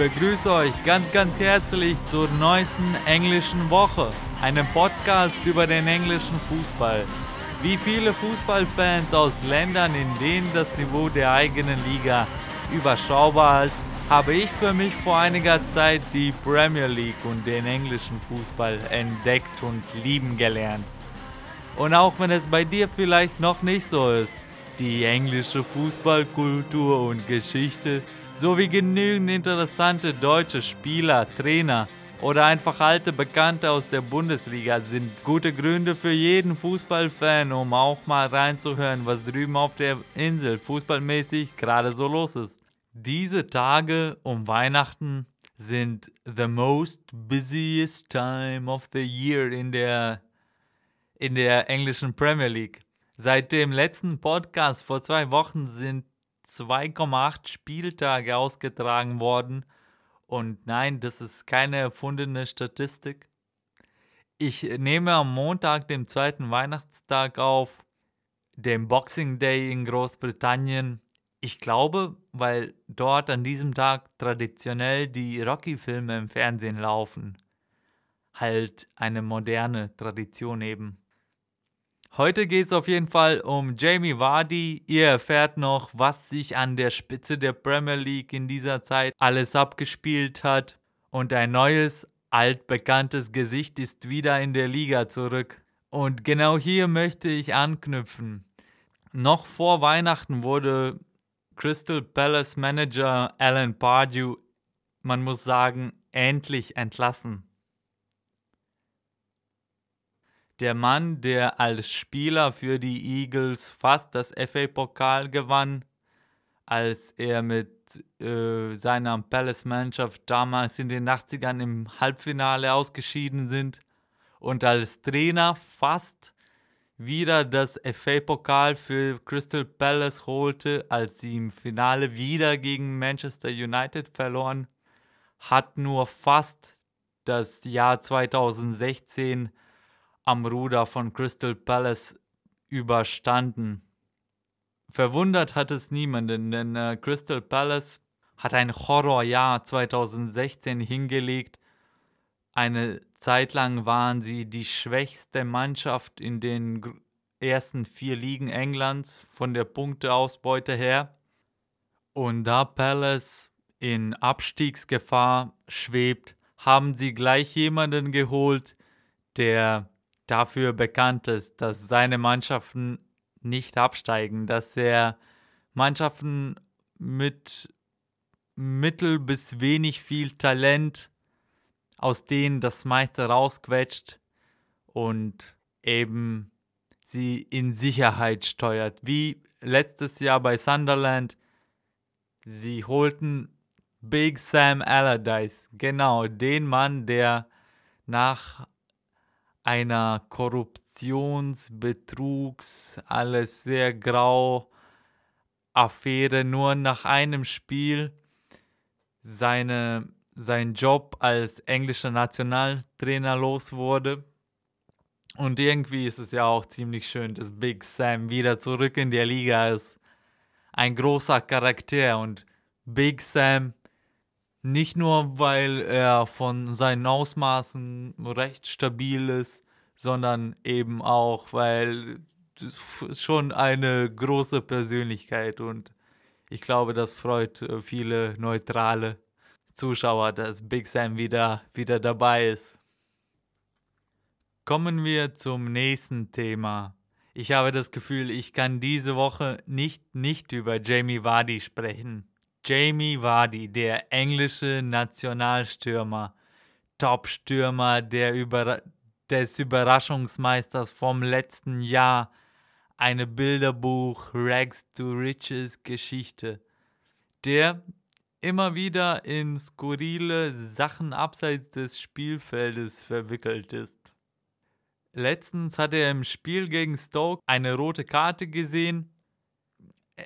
begrüße euch ganz, ganz herzlich zur neuesten englischen Woche, einem Podcast über den englischen Fußball. Wie viele Fußballfans aus Ländern, in denen das Niveau der eigenen Liga überschaubar ist, habe ich für mich vor einiger Zeit die Premier League und den englischen Fußball entdeckt und lieben gelernt. Und auch wenn es bei dir vielleicht noch nicht so ist, die englische Fußballkultur und Geschichte sowie genügend interessante deutsche Spieler, Trainer oder einfach alte Bekannte aus der Bundesliga sind gute Gründe für jeden Fußballfan, um auch mal reinzuhören, was drüben auf der Insel fußballmäßig gerade so los ist. Diese Tage um Weihnachten sind the most busiest time of the year in der, in der englischen Premier League. Seit dem letzten Podcast vor zwei Wochen sind 2,8 Spieltage ausgetragen worden. Und nein, das ist keine erfundene Statistik. Ich nehme am Montag, dem zweiten Weihnachtstag auf, dem Boxing Day in Großbritannien. Ich glaube, weil dort an diesem Tag traditionell die Rocky-Filme im Fernsehen laufen. Halt eine moderne Tradition eben. Heute geht es auf jeden Fall um Jamie Vardy. Ihr erfährt noch, was sich an der Spitze der Premier League in dieser Zeit alles abgespielt hat. Und ein neues, altbekanntes Gesicht ist wieder in der Liga zurück. Und genau hier möchte ich anknüpfen. Noch vor Weihnachten wurde Crystal Palace Manager Alan Pardew, man muss sagen, endlich entlassen. Der Mann, der als Spieler für die Eagles fast das FA-Pokal gewann, als er mit äh, seiner Palace-Mannschaft damals in den 80ern im Halbfinale ausgeschieden sind und als Trainer fast wieder das FA-Pokal für Crystal Palace holte, als sie im Finale wieder gegen Manchester United verloren, hat nur fast das Jahr 2016 am Ruder von Crystal Palace überstanden. Verwundert hat es niemanden, denn äh, Crystal Palace hat ein Horrorjahr 2016 hingelegt eine Zeit lang waren sie die schwächste Mannschaft in den ersten vier Ligen Englands von der Punkteausbeute her. Und da Palace in Abstiegsgefahr schwebt, haben sie gleich jemanden geholt, der dafür bekannt ist, dass seine Mannschaften nicht absteigen, dass er Mannschaften mit mittel bis wenig viel Talent aus denen das meiste rausquetscht und eben sie in Sicherheit steuert. Wie letztes Jahr bei Sunderland. Sie holten Big Sam Allardyce, genau den Mann, der nach einer Korruptionsbetrugs, alles sehr grau Affäre nur nach einem Spiel seine seinen Job als englischer Nationaltrainer los wurde. Und irgendwie ist es ja auch ziemlich schön, dass Big Sam wieder zurück in der Liga ist. Ein großer Charakter und Big Sam nicht nur, weil er von seinen Ausmaßen recht stabil ist, sondern eben auch, weil schon eine große Persönlichkeit und ich glaube, das freut viele Neutrale Zuschauer, dass Big Sam wieder, wieder dabei ist. Kommen wir zum nächsten Thema. Ich habe das Gefühl, ich kann diese Woche nicht nicht über Jamie Vardy sprechen. Jamie Vardy, der englische Nationalstürmer, Top-Stürmer der Über des Überraschungsmeisters vom letzten Jahr, eine Bilderbuch Rags to Riches Geschichte, der immer wieder in skurrile Sachen abseits des Spielfeldes verwickelt ist. Letztens hat er im Spiel gegen Stoke eine rote Karte gesehen.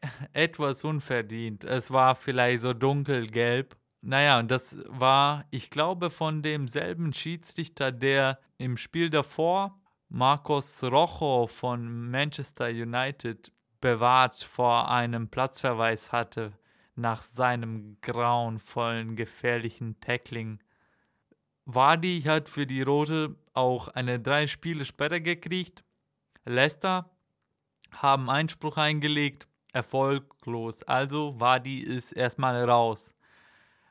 Etwas unverdient. Es war vielleicht so dunkelgelb. Naja, und das war, ich glaube, von demselben Schiedsrichter, der im Spiel davor Marcos Rojo von Manchester United bewahrt vor einem Platzverweis hatte nach seinem grauenvollen, gefährlichen Tackling. Wadi hat für die Rote auch eine drei Spiele Sperre gekriegt. Leicester haben Einspruch eingelegt, erfolglos. Also Wadi ist erstmal raus.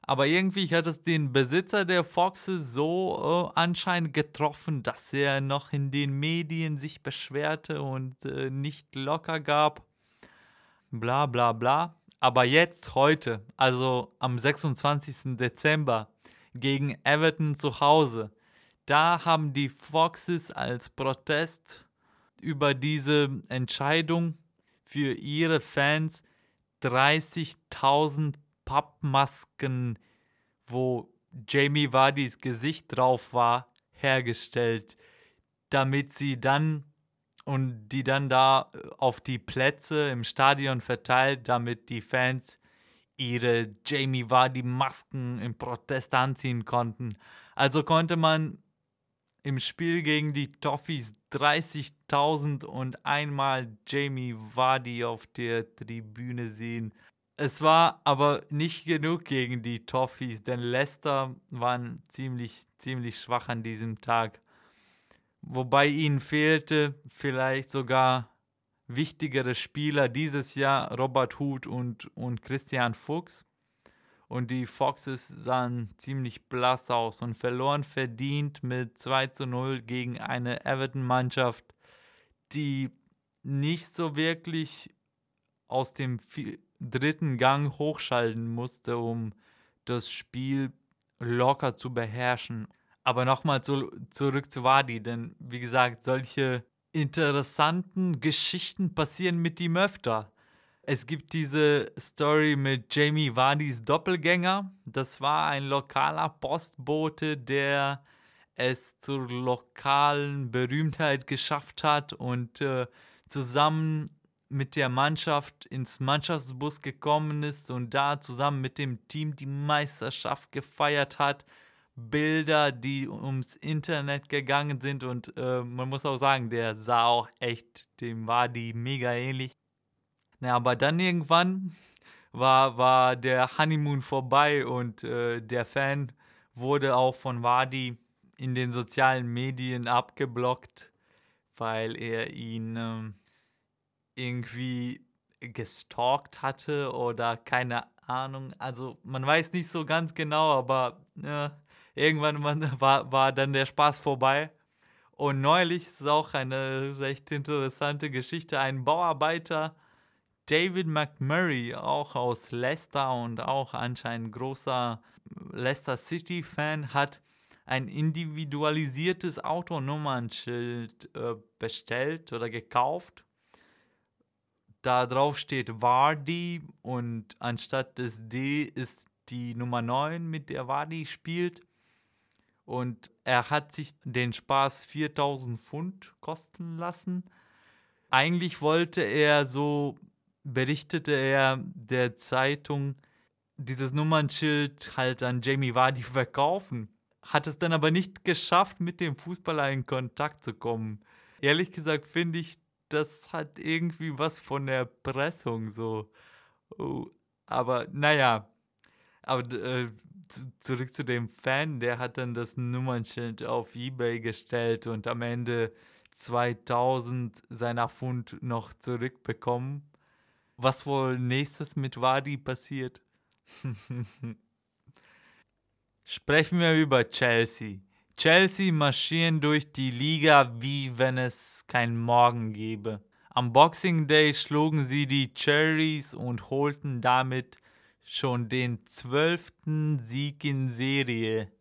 Aber irgendwie hat es den Besitzer der Foxes so äh, anscheinend getroffen, dass er noch in den Medien sich beschwerte und äh, nicht locker gab. Bla bla bla. Aber jetzt, heute, also am 26. Dezember, gegen Everton zu Hause, da haben die Foxes als Protest über diese Entscheidung für ihre Fans 30.000 Pappmasken, wo Jamie Vardys Gesicht drauf war, hergestellt, damit sie dann und die dann da auf die Plätze im Stadion verteilt, damit die Fans ihre Jamie Vardy Masken im Protest anziehen konnten. Also konnte man im Spiel gegen die Toffees 30.000 und einmal Jamie Vardy auf der Tribüne sehen. Es war aber nicht genug gegen die Toffees, denn Leicester waren ziemlich, ziemlich schwach an diesem Tag. Wobei ihnen fehlte vielleicht sogar wichtigere Spieler dieses Jahr, Robert Huth und, und Christian Fuchs. Und die Foxes sahen ziemlich blass aus und verloren verdient mit 2 zu 0 gegen eine Everton-Mannschaft, die nicht so wirklich aus dem dritten Gang hochschalten musste, um das Spiel locker zu beherrschen. Aber nochmal zu, zurück zu Wadi, denn wie gesagt, solche interessanten Geschichten passieren mit ihm öfter. Es gibt diese Story mit Jamie Wadis Doppelgänger. Das war ein lokaler Postbote, der es zur lokalen Berühmtheit geschafft hat und äh, zusammen mit der Mannschaft ins Mannschaftsbus gekommen ist und da zusammen mit dem Team die Meisterschaft gefeiert hat. Bilder, die ums Internet gegangen sind und äh, man muss auch sagen, der sah auch echt, dem war mega ähnlich. Na, aber dann irgendwann war, war der Honeymoon vorbei und äh, der Fan wurde auch von Wadi in den sozialen Medien abgeblockt, weil er ihn äh, irgendwie gestalkt hatte oder keine Ahnung. Also man weiß nicht so ganz genau, aber äh, irgendwann war, war dann der Spaß vorbei. Und neulich ist auch eine recht interessante Geschichte. Ein Bauarbeiter, David McMurray, auch aus Leicester und auch anscheinend großer Leicester City-Fan, hat ein individualisiertes Autonummernschild äh, bestellt oder gekauft da drauf steht Vardy und anstatt des D ist die Nummer 9, mit der Vardy spielt. Und er hat sich den Spaß 4000 Pfund kosten lassen. Eigentlich wollte er, so berichtete er der Zeitung, dieses Nummernschild halt an Jamie Vardy verkaufen. Hat es dann aber nicht geschafft, mit dem Fußballer in Kontakt zu kommen. Ehrlich gesagt finde ich das hat irgendwie was von der Pressung so. Oh, aber naja, aber äh, zurück zu dem Fan, der hat dann das Nummernschild auf eBay gestellt und am Ende 2000 seiner Pfund noch zurückbekommen. Was wohl nächstes mit Wadi passiert? Sprechen wir über Chelsea. Chelsea marschieren durch die Liga, wie wenn es kein Morgen gäbe. Am Boxing Day schlugen sie die Cherries und holten damit schon den zwölften Sieg in Serie.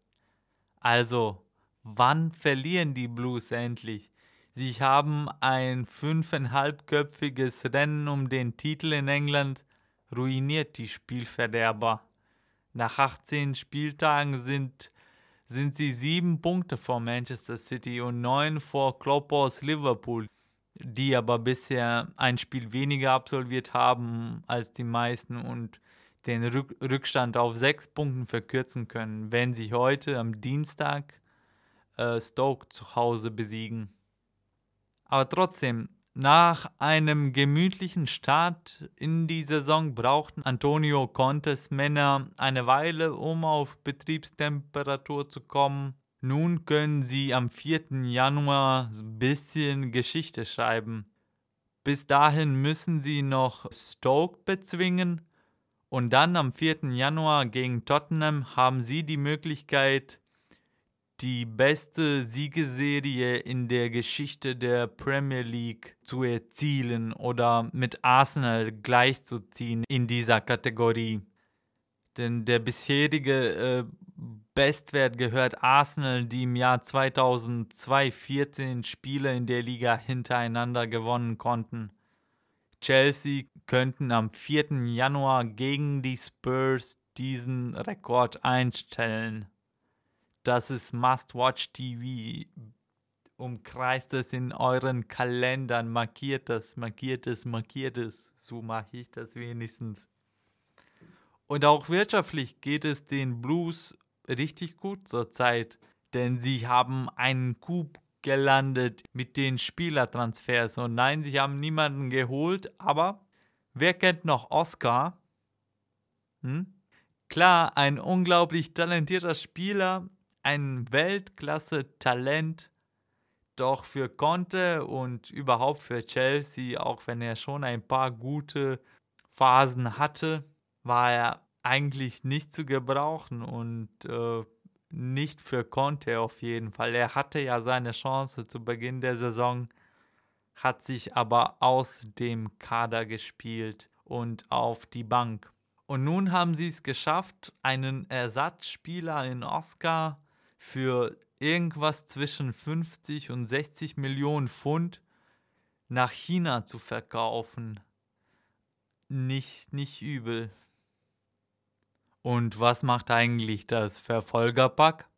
Also, wann verlieren die Blues endlich? Sie haben ein fünfeinhalbköpfiges Rennen um den Titel in England ruiniert die Spielverderber. Nach 18 Spieltagen sind sind sie sieben Punkte vor Manchester City und neun vor Klopp Liverpool, die aber bisher ein Spiel weniger absolviert haben als die meisten und den Rück Rückstand auf sechs Punkten verkürzen können, wenn sie heute am Dienstag äh, Stoke zu Hause besiegen. Aber trotzdem, Nach einem gemütlichen Start in die Saison brauchten Antonio Contes Männer eine Weile, um auf Betriebstemperatur zu kommen. Nun können sie am 4. Januar ein bisschen Geschichte schreiben. Bis dahin müssen sie noch Stoke bezwingen und dann am 4. Januar gegen Tottenham haben sie die Möglichkeit, die beste Siegeserie in der Geschichte der Premier League zu erzielen oder mit Arsenal gleichzuziehen in dieser Kategorie. Denn der bisherige äh, Bestwert gehört Arsenal, die im Jahr 2002 14 Spiele in der Liga hintereinander gewonnen konnten. Chelsea könnten am 4. Januar gegen die Spurs diesen Rekord einstellen. Das ist Must-Watch TV. Umkreist es in euren Kalendern, markiert das, markiert es, markiert es. So mache ich das wenigstens. Und auch wirtschaftlich geht es den Blues richtig gut zurzeit, denn sie haben einen Coup gelandet mit den Spielertransfers. Und nein, sie haben niemanden geholt, aber wer kennt noch Oscar? Hm? Klar, ein unglaublich talentierter Spieler, ein Weltklasse-Talent. Doch für Conte und überhaupt für Chelsea, auch wenn er schon ein paar gute Phasen hatte, war er eigentlich nicht zu gebrauchen und äh, nicht für Conte auf jeden Fall. Er hatte ja seine Chance zu Beginn der Saison, hat sich aber aus dem Kader gespielt und auf die Bank. Und nun haben sie es geschafft, einen Ersatzspieler in Oscar für irgendwas zwischen 50 und 60 Millionen Pfund nach China zu verkaufen. Nicht, nicht übel. Und was macht eigentlich das Verfolgerpack?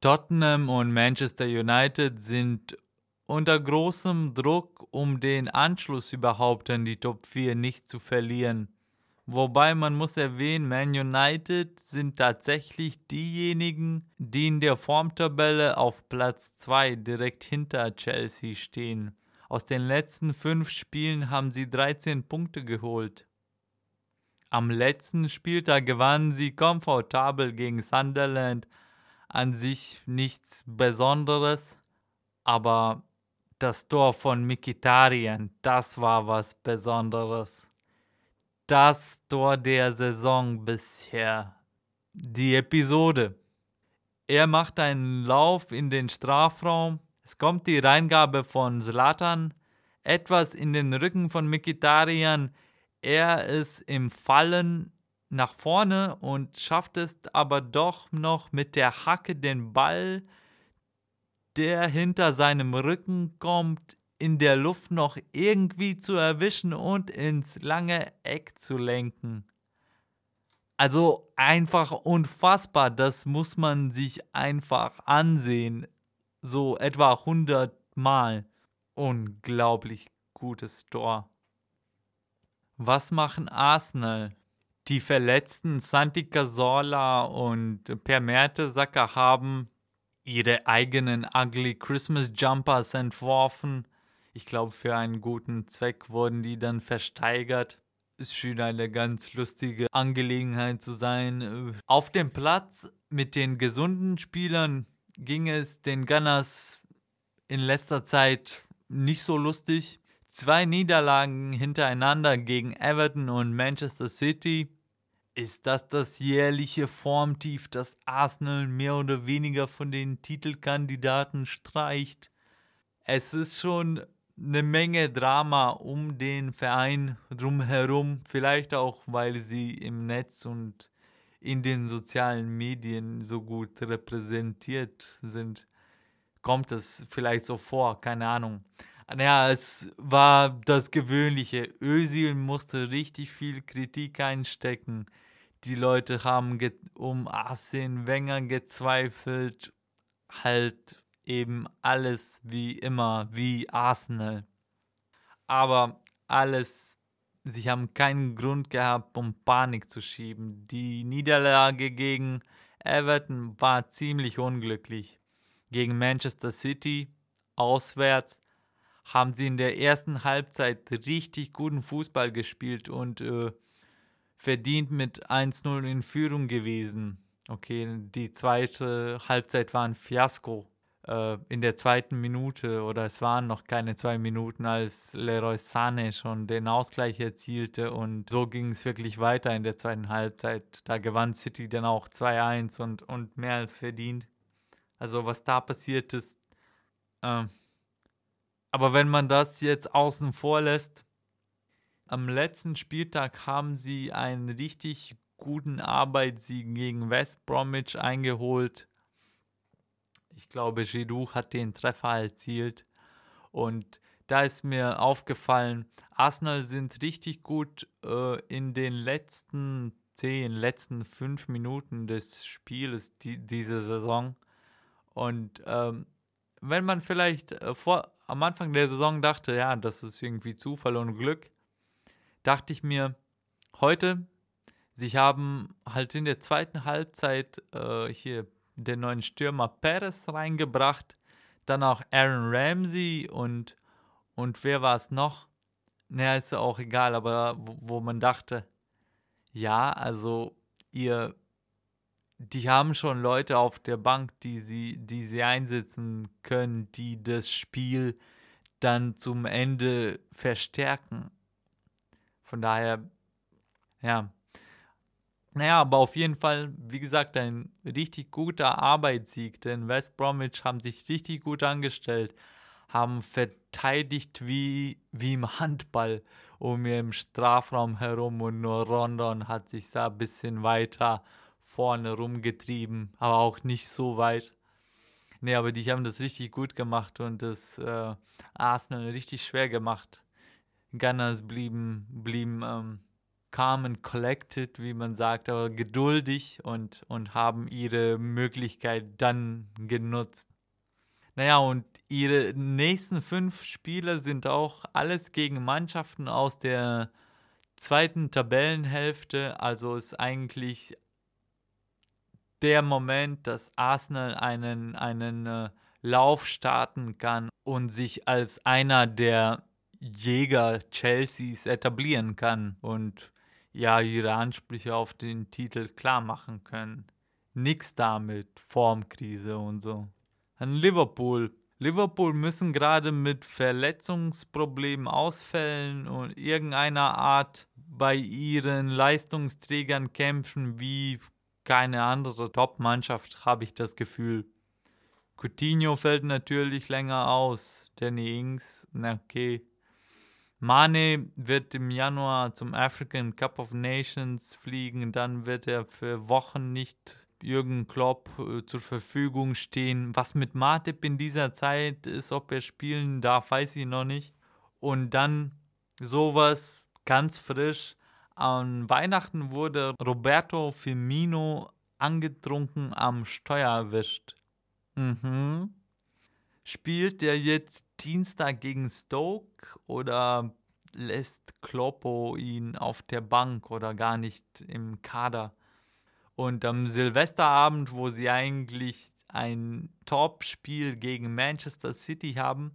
Tottenham und Manchester United sind unter großem Druck, um den Anschluss überhaupt an die Top 4 nicht zu verlieren. Wobei man muss erwähnen, Man United sind tatsächlich diejenigen, die in der Formtabelle auf Platz 2 direkt hinter Chelsea stehen. Aus den letzten fünf Spielen haben sie 13 Punkte geholt. Am letzten Spieltag gewannen sie komfortabel gegen Sunderland. An sich nichts Besonderes, aber das Tor von Mikitarian, das war was Besonderes das Tor der Saison bisher. Die Episode. Er macht einen Lauf in den Strafraum. Es kommt die Reingabe von Zlatan. Etwas in den Rücken von Mikitarian. Er ist im Fallen nach vorne und schafft es aber doch noch mit der Hacke den Ball, der hinter seinem Rücken kommt, in der Luft noch irgendwie zu erwischen und ins lange Eck zu lenken. Also einfach unfassbar, das muss man sich einfach ansehen. So etwa 100 Mal. Unglaublich gutes Tor. Was machen Arsenal? Die verletzten Santi Cazorla und Per Mertesacker haben ihre eigenen Ugly Christmas Jumpers entworfen ich glaube, für einen guten Zweck wurden die dann versteigert. Es schien eine ganz lustige Angelegenheit zu sein. Auf dem Platz mit den gesunden Spielern ging es den Gunners in letzter Zeit nicht so lustig. Zwei Niederlagen hintereinander gegen Everton und Manchester City. Ist das das jährliche Formtief, das Arsenal mehr oder weniger von den Titelkandidaten streicht? Es ist schon eine Menge Drama um den Verein drumherum, vielleicht auch, weil sie im Netz und in den sozialen Medien so gut repräsentiert sind. Kommt es vielleicht so vor, keine Ahnung. Naja, es war das Gewöhnliche. Özil musste richtig viel Kritik einstecken. Die Leute haben um Arsene Wenger gezweifelt. Halt eben alles wie immer, wie Arsenal. Aber alles, sie haben keinen Grund gehabt, um Panik zu schieben. Die Niederlage gegen Everton war ziemlich unglücklich. Gegen Manchester City auswärts haben sie in der ersten Halbzeit richtig guten Fußball gespielt und äh, verdient mit 1-0 in Führung gewesen. Okay, die zweite Halbzeit war ein Fiasko. Äh, in der zweiten Minute oder es waren noch keine zwei Minuten, als Leroy Sané schon den Ausgleich erzielte und so ging es wirklich weiter in der zweiten Halbzeit. Da gewann City dann auch 2-1 und, und mehr als verdient. Also was da passiert ist, äh, aber wenn man das jetzt außen vor lässt, am letzten Spieltag haben sie einen richtig guten Arbeitssieg gegen West Bromwich eingeholt. Ich glaube, Giroud hat den Treffer erzielt. Und da ist mir aufgefallen, Arsenal sind richtig gut äh, in den letzten zehn, letzten fünf Minuten des Spiels die, diese Saison. Und ähm, wenn man vielleicht äh, vor, am Anfang der Saison dachte, ja, das ist irgendwie Zufall und Glück, dachte ich mir, heute, sie haben halt in der zweiten Halbzeit äh, hier den neuen Stürmer Perez reingebracht, dann auch Aaron Ramsey und, und wer war es noch? Naja, ist ja auch egal, aber wo, wo man dachte, ja, also ihr die haben schon Leute auf der Bank, die sie, die sie einsetzen können, die das Spiel dann zum Ende verstärken. Von daher, ja. Naja, aber auf jeden Fall, wie gesagt, ein richtig guter Arbeitssieg, denn West Bromwich haben sich richtig gut angestellt, haben verteidigt wie, wie im Handball um im Strafraum herum und nur Rondon hat sich da ein bisschen weiter vorne rumgetrieben, aber auch nicht so weit. Nee, aber die haben das richtig gut gemacht und das äh, Arsenal richtig schwer gemacht. Gunners blieben, blieben ähm, calm and collected, wie man sagt, aber geduldig und, und haben ihre Möglichkeit dann genutzt. Naja, und ihre nächsten fünf Spiele sind auch alles gegen Mannschaften aus der zweiten Tabellenhälfte. Also ist eigentlich der Moment, dass Arsenal einen, einen äh, Lauf starten kann und sich als einer der Jäger Chelseas etablieren kann und ja ihre Ansprüche auf den Titel klar machen können. Nix damit, Formkrise und so. An Liverpool. Liverpool müssen gerade mit Verletzungsproblemen, Ausfällen und irgendeiner Art bei ihren Leistungsträgern kämpfen, wie keine andere Top-Mannschaft, habe ich das Gefühl. Coutinho fällt natürlich länger aus. Danny Ings, na okay. Mane wird im Januar zum African Cup of Nations fliegen, dann wird er für Wochen nicht Jürgen Klopp äh, zur Verfügung stehen. Was mit Matip in dieser Zeit ist, ob er spielen darf, weiß ich noch nicht. Und dann sowas ganz frisch an Weihnachten wurde Roberto Firmino angetrunken am Steuer erwischt. Mhm. Spielt er jetzt Dienstag gegen Stoke oder lässt Kloppo ihn auf der Bank oder gar nicht im Kader? Und am Silvesterabend, wo sie eigentlich ein Top-Spiel gegen Manchester City haben,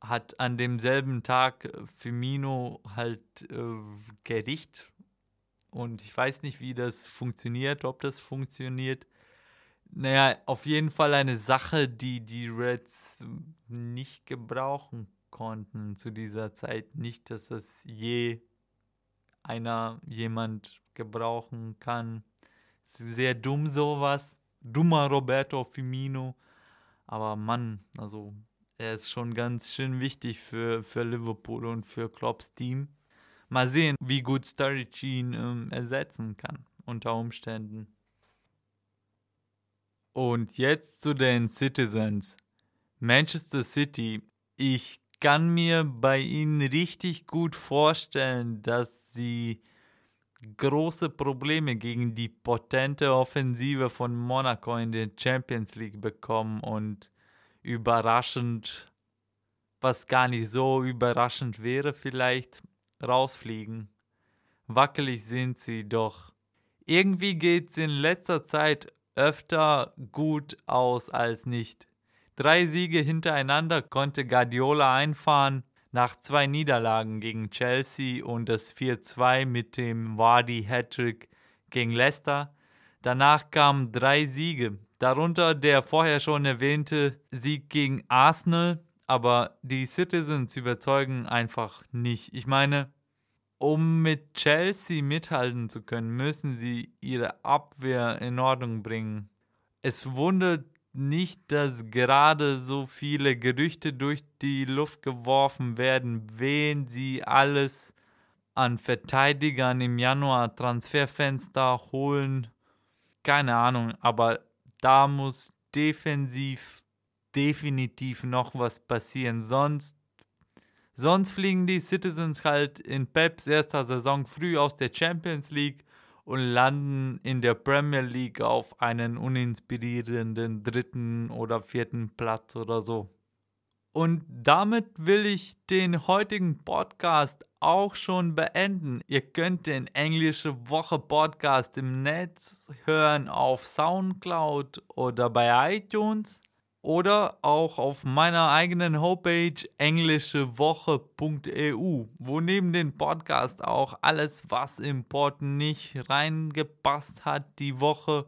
hat an demselben Tag äh, Firmino halt äh, Gericht. Und ich weiß nicht, wie das funktioniert, ob das funktioniert. Naja, auf jeden Fall eine Sache, die die Reds nicht gebrauchen konnten zu dieser Zeit. Nicht, dass das je einer, jemand gebrauchen kann. Sehr dumm sowas. Dummer Roberto Firmino. Aber Mann, also er ist schon ganz schön wichtig für, für Liverpool und für Klopps Team. Mal sehen, wie gut Sturridge ihn ähm, ersetzen kann, unter Umständen. Und jetzt zu den Citizens. Manchester City. Ich kann mir bei ihnen richtig gut vorstellen, dass sie große Probleme gegen die potente Offensive von Monaco in der Champions League bekommen und überraschend, was gar nicht so überraschend wäre, vielleicht rausfliegen. Wackelig sind sie doch. Irgendwie geht's in letzter Zeit öfter gut aus als nicht. Drei Siege hintereinander konnte Guardiola einfahren nach zwei Niederlagen gegen Chelsea und das 4-2 mit dem Vardy Hattrick gegen Leicester. Danach kamen drei Siege, darunter der vorher schon erwähnte Sieg gegen Arsenal, aber die Citizens überzeugen einfach nicht. Ich meine, um mit Chelsea mithalten zu können, müssen sie ihre Abwehr in Ordnung bringen. Es wundert nicht, dass gerade so viele Gerüchte durch die Luft geworfen werden, wen sie alles an Verteidigern im Januar Transferfenster holen. Keine Ahnung, aber da muss defensiv definitiv noch was passieren. Sonst, sonst fliegen die Citizens halt in Peps erster Saison früh aus der Champions League und landen in der Premier League auf einen uninspirierenden dritten oder vierten Platz oder so. Und damit will ich den heutigen Podcast auch schon beenden. Ihr könnt den Englische Woche Podcast im Netz hören auf SoundCloud oder bei iTunes oder auch auf meiner eigenen Homepage englischewoche.eu, wo neben dem Podcast auch alles, was im Port nicht reingepasst hat, die Woche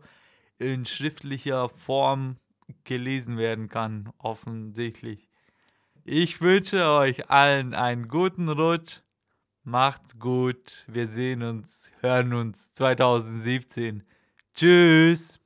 in schriftlicher Form gelesen werden kann, offensichtlich. Ich wünsche euch allen einen guten Rutsch. Macht's gut. Wir sehen uns, hören uns 2017. Tschüss.